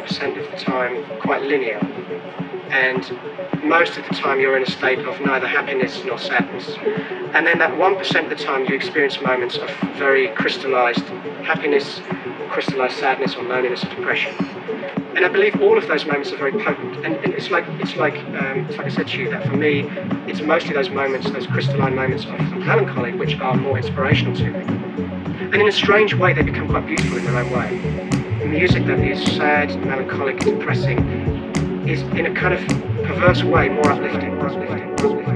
99% of the time quite linear, and most of the time you're in a state of neither happiness nor sadness. And then that 1% of the time you experience moments of very crystallized happiness, crystallized sadness or loneliness or depression. And I believe all of those moments are very potent. And, and it's like it's like um, it's like I said to you that for me, it's mostly those moments, those crystalline moments of melancholy, which are more inspirational to me. And in a strange way, they become quite beautiful in their own way. Music that is sad, melancholic, depressing, is in a kind of perverse way more uplifting, more uplifting, more uplifting.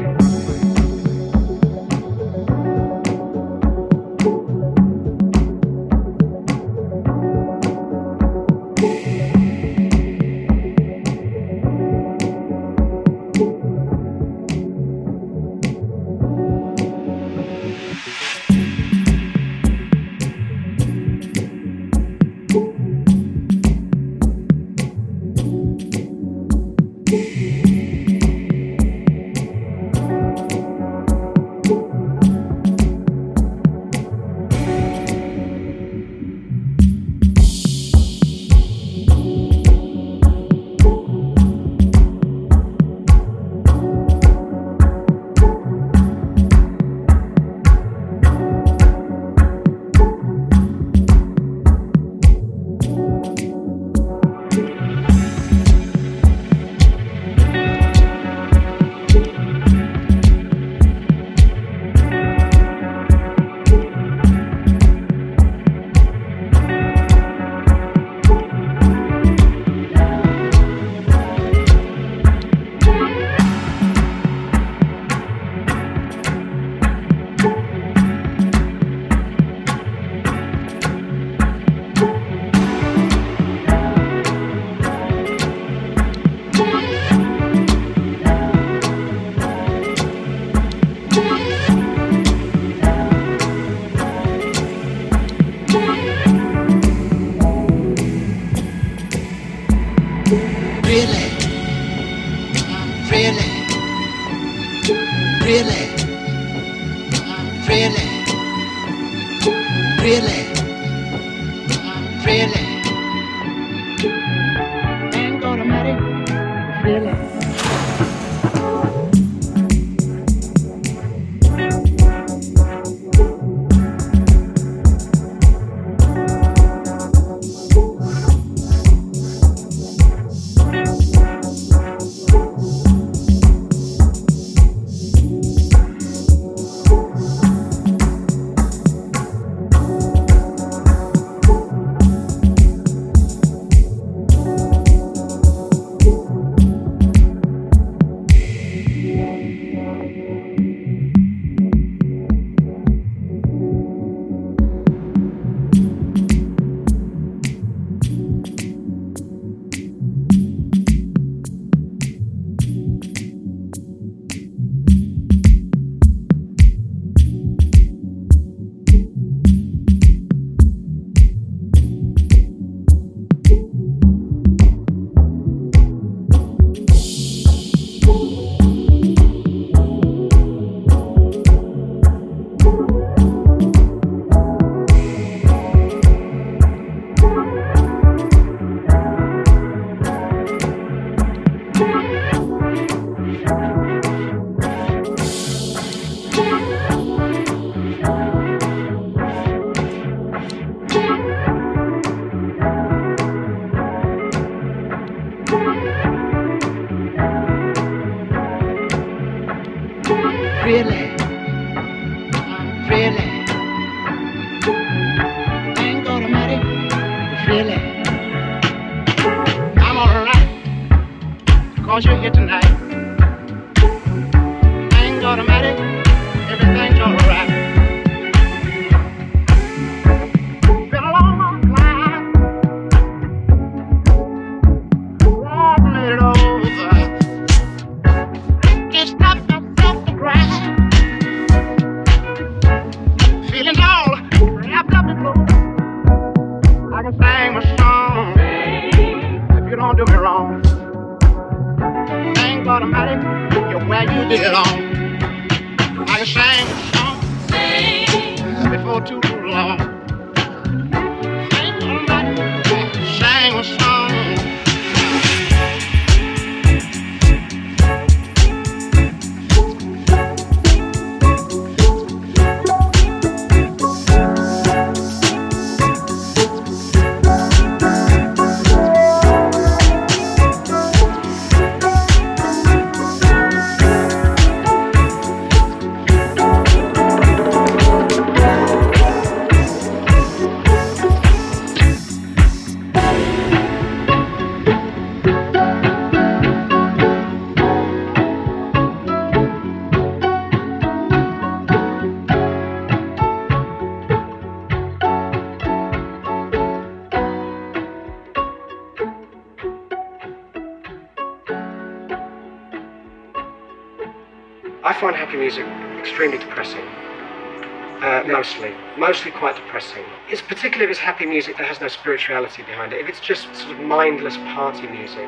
Happy music that has no spirituality behind it. If it's just sort of mindless party music,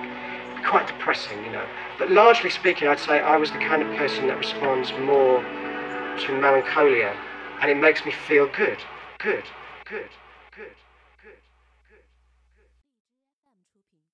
quite depressing, you know. But largely speaking, I'd say I was the kind of person that responds more to melancholia, and it makes me feel good, good, good, good.